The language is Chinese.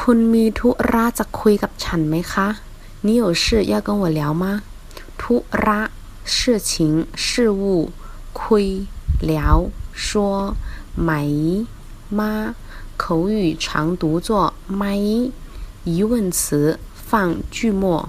คุณมีทุระจะคุยกับฉันไหมคะ你有事要跟我聊吗？ทุระ事情事物คุย聊说ไหม吗？口语常读作ไหม疑问词放句末。